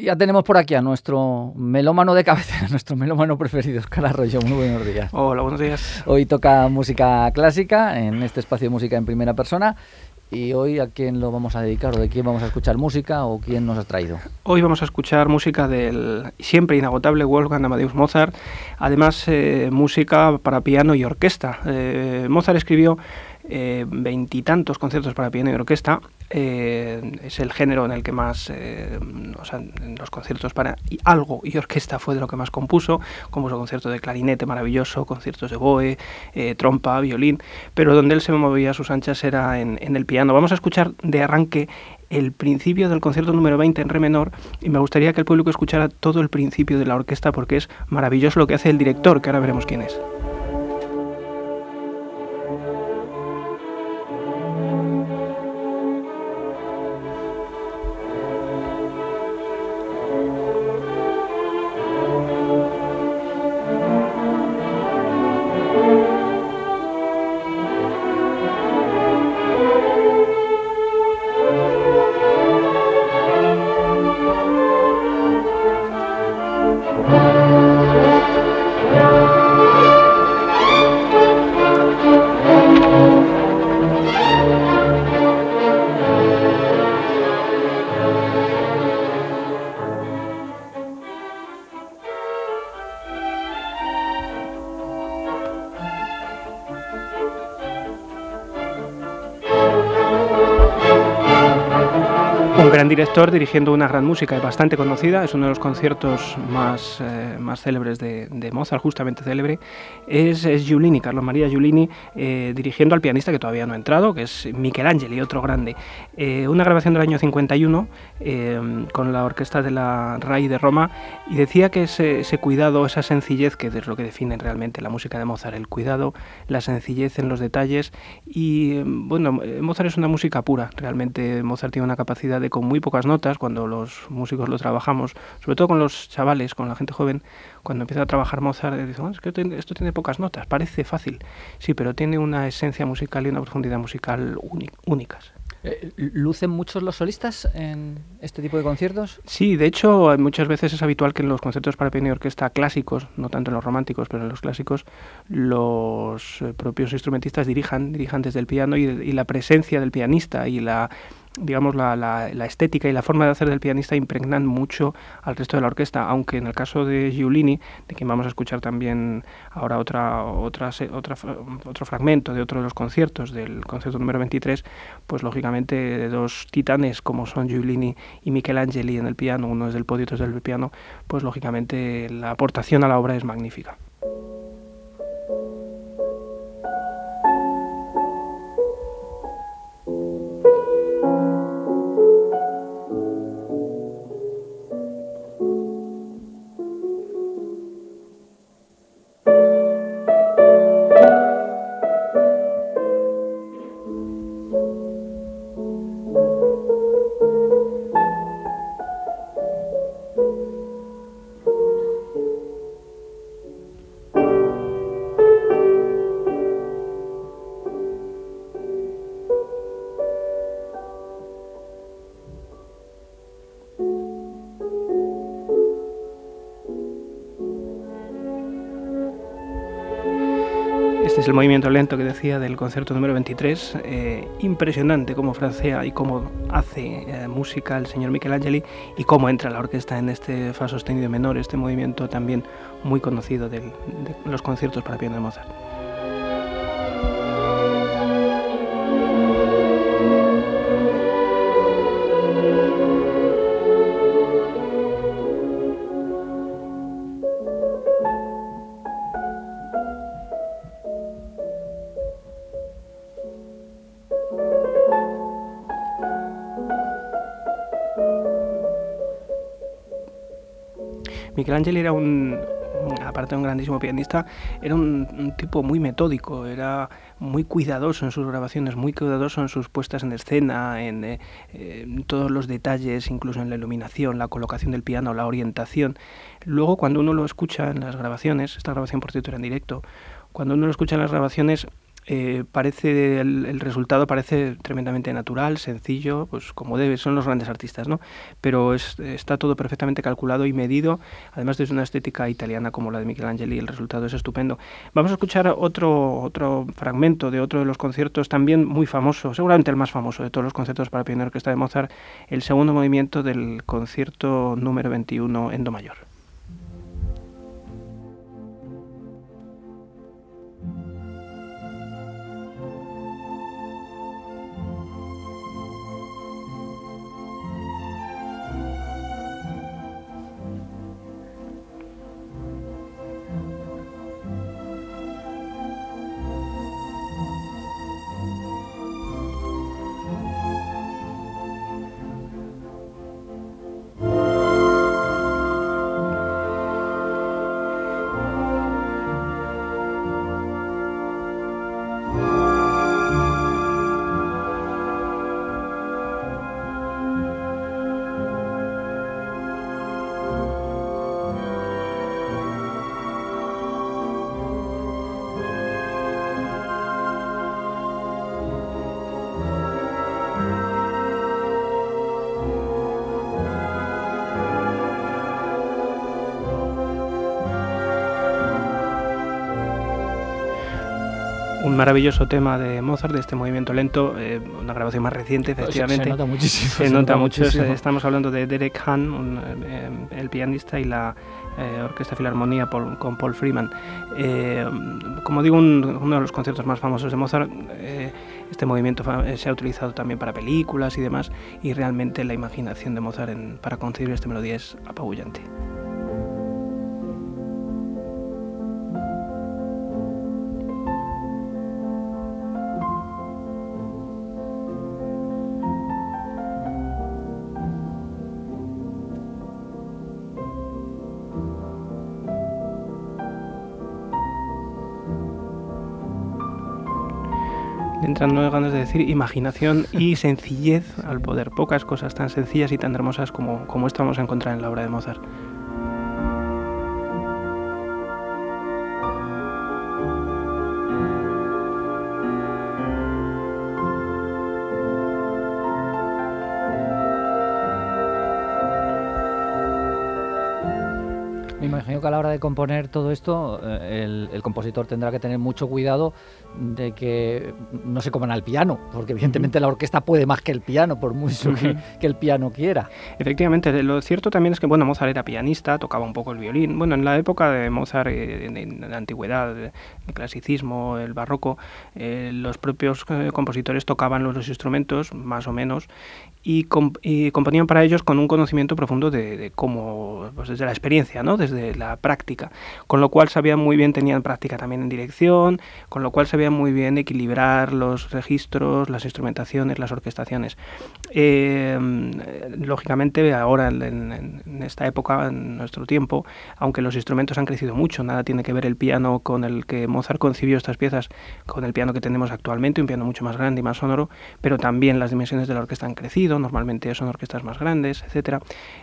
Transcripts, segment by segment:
Ya tenemos por aquí a nuestro melómano de cabecera, nuestro melómano preferido, Oscar Arroyo. Muy buenos días. Hola, buenos días. Hoy toca música clásica en este espacio de música en primera persona. ¿Y hoy a quién lo vamos a dedicar o de quién vamos a escuchar música o quién nos ha traído? Hoy vamos a escuchar música del siempre inagotable Wolfgang Amadeus Mozart, además eh, música para piano y orquesta. Eh, Mozart escribió eh, veintitantos conciertos para piano y orquesta. Eh, es el género en el que más, eh, o sea, los conciertos para algo y orquesta fue de lo que más compuso. Compuso conciertos de clarinete maravilloso, conciertos de boe, trompa, violín, pero donde él se movía a sus anchas era en, en el piano. Vamos a escuchar de arranque el principio del concierto número 20 en re menor y me gustaría que el público escuchara todo el principio de la orquesta porque es maravilloso lo que hace el director, que ahora veremos quién es. Director dirigiendo una gran música bastante conocida, es uno de los conciertos más, eh, más célebres de, Mozart, justamente célebre, es, es Giulini, Carlos María Giulini, eh, dirigiendo al pianista que todavía no ha entrado, que es Michelangeli, otro grande. Eh, una grabación del año 51 con la orquesta de la RAI de Roma y decía que ese, ese cuidado, esa sencillez, que es lo que define realmente la música de Mozart, el cuidado, la sencillez en los detalles. Y bueno, Mozart es una música pura, realmente Mozart tiene una capacidad de con muy pocas notas, cuando los músicos lo trabajamos, sobre todo con los chavales, con la gente joven, cuando empieza a trabajar Mozart, dice, es que esto tiene pocas notas, parece fácil, sí, pero tiene una esencia musical y una profundidad musical únicas. Eh, ¿Lucen muchos los solistas en este tipo de conciertos? Sí, de hecho, muchas veces es habitual que en los conciertos para piano y orquesta clásicos, no tanto en los románticos, pero en los clásicos, los eh, propios instrumentistas dirijan, dirijan desde el piano y la presencia del pianista y la digamos, la, la, estética y la forma de hacer del pianista impregnan mucho al resto de la orquesta, aunque en el caso de Giulini, de quien vamos a escuchar también ahora otra, otra, otra, otro fragmento de otro de los conciertos, del concierto número 23, pues lógicamente de dos titanes como son Giulini y Michelangeli en el piano, uno es del podio y otro es del piano, pues lógicamente la aportación a la obra es magnífica. El movimiento lento que decía del concierto número 23. Eh, impresionante cómo francea y cómo hace eh, música el señor Michelangeli y cómo entra la orquesta en este fa sostenido menor, este movimiento también muy conocido de los conciertos para piano de Mozart. Michelangelo era un, aparte de un grandísimo pianista, era un, tipo muy metódico, era muy cuidadoso en sus grabaciones, muy cuidadoso en sus puestas en escena, en, eh, todos los detalles, incluso en la iluminación, la colocación del piano, la orientación. Luego, cuando uno lo escucha en las grabaciones, esta grabación por cierto era en directo, cuando uno lo escucha en las grabaciones, eh, parece el, resultado parece tremendamente natural, sencillo, pues como debe, son los grandes artistas, ¿no? Pero está todo perfectamente calculado y medido, además de una estética italiana como la de Michelangelo el resultado es estupendo. Vamos a escuchar otro, otro fragmento de otro de los conciertos también muy famoso, seguramente el más famoso de todos los conciertos para piano orquesta de Mozart, el segundo movimiento del concierto número 21 en Do mayor. Maravilloso tema de Mozart, de este movimiento lento, eh, una grabación más reciente, efectivamente. Se, nota muchísimo. Se, nota, mucho. Estamos hablando de Derek Hahn, eh, el pianista, y la eh, Orquesta Filarmonía con Paul Freeman. como digo, uno de los conciertos más famosos de Mozart. este movimiento se ha utilizado también para películas y demás, y realmente la imaginación de Mozart para concebir esta melodía es apabullante. Entran ganas de decir imaginación y sencillez al poder. Pocas cosas tan sencillas y tan hermosas como, como esto vamos a encontrar en la obra de Mozart. Que a la hora de componer todo esto, eh, el, compositor tendrá que tener mucho cuidado de que no se coman al piano, porque evidentemente la orquesta puede más que el piano, por mucho que, el piano quiera. Efectivamente, lo cierto también es que bueno, Mozart era pianista, tocaba un poco el violín. Bueno, en la época de Mozart, eh, en, la antigüedad, el clasicismo, el barroco, eh, los propios compositores tocaban los, instrumentos, más o menos, y, componían para ellos con un conocimiento profundo de, cómo, pues desde la experiencia, ¿no? desde la práctica, con lo cual sabían muy bien, tenían práctica también en dirección, con lo cual sabían muy bien equilibrar los registros, las instrumentaciones, las orquestaciones. Eh, lógicamente, ahora en, esta época, en nuestro tiempo, aunque los instrumentos han crecido mucho, nada tiene que ver el piano con el que Mozart concibió estas piezas, con el piano que tenemos actualmente, un piano mucho más grande y más sonoro, pero también las dimensiones de la orquesta han crecido, normalmente son orquestas más grandes, etcétera.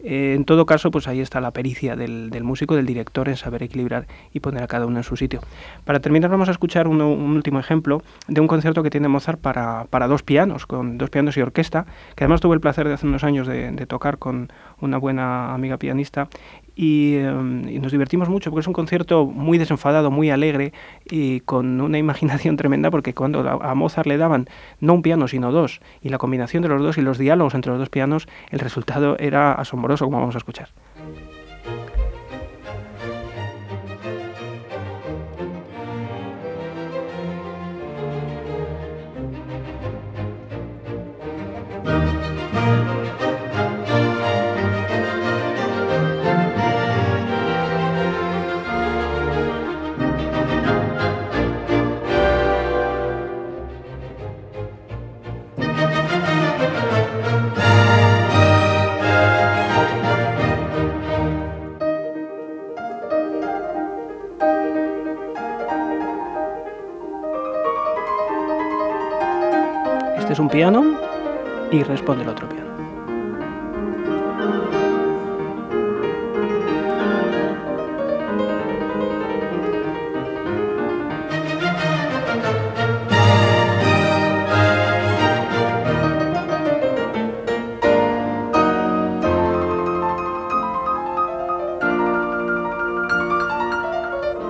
Eh, en todo caso, pues ahí está la pericia del, del músico, del director en saber equilibrar y poner a cada uno en su sitio. Para terminar vamos a escuchar un último ejemplo de un concierto que tiene Mozart para, para, dos pianos, con dos pianos y orquesta, que además tuve el placer de hace unos años de, tocar con una buena amiga pianista em, y, nos divertimos mucho porque es un concierto muy desenfadado, muy alegre y con una imaginación tremenda porque cuando a Mozart le daban no un piano sino dos y la combinación de los dos y los diálogos entre los dos pianos, el resultado era asombroso como vamos a escuchar. es un piano y responde el otro piano.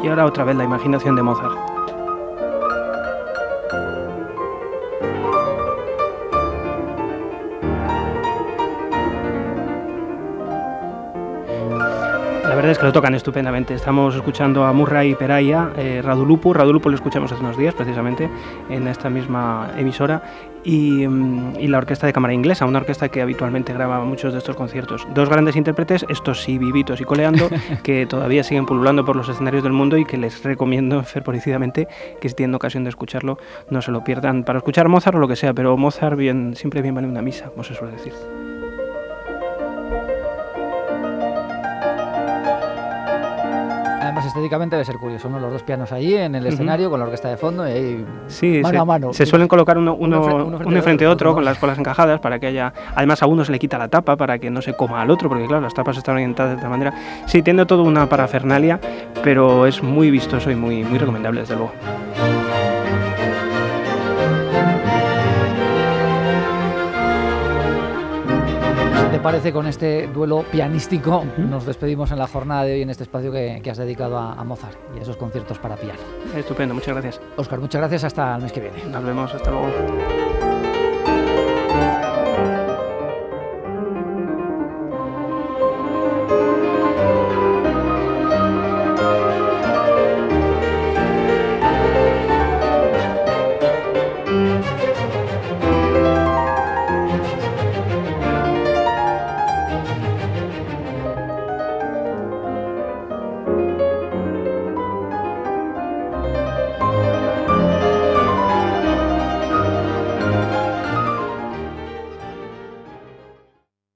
Y ahora otra vez la imaginación de Mozart. La verdad es que lo tocan estupendamente. Estamos escuchando a Murray Peraya, eh, Radulupu. Radulupu lo escuchamos hace unos días, precisamente, en esta misma emisora. Mm, y, la Orquesta de Cámara Inglesa, una orquesta que habitualmente graba muchos de estos conciertos. Dos grandes intérpretes, estos sí vivitos y coleando, que todavía siguen pululando por los escenarios del mundo y que les recomiendo fervoricidamente que si tienen ocasión de escucharlo, no se lo pierdan para escuchar Mozart o lo que sea, pero Mozart bien, siempre bien vale una misa, como se suele decir. Estéticamente debe ser curioso, ¿no? Los dos pianos ahí en el escenario con la orquesta de fondo y ahí mano se, a mano. Se suelen colocar uno, uno, frente, a otro, con las colas encajadas para que haya... Además a uno se le quita la tapa para que no se coma al otro, porque claro, las tapas están orientadas de tal manera. Sí, tiene todo una parafernalia, pero es muy vistoso y muy, muy recomendable desde luego. Parece con este duelo pianístico nos despedimos en la jornada de hoy en este espacio que, has dedicado a, a, Mozart y a esos conciertos para piano? Estupendo, muchas gracias. Oscar, muchas gracias. Hasta el mes que viene. Nos vemos, hasta luego.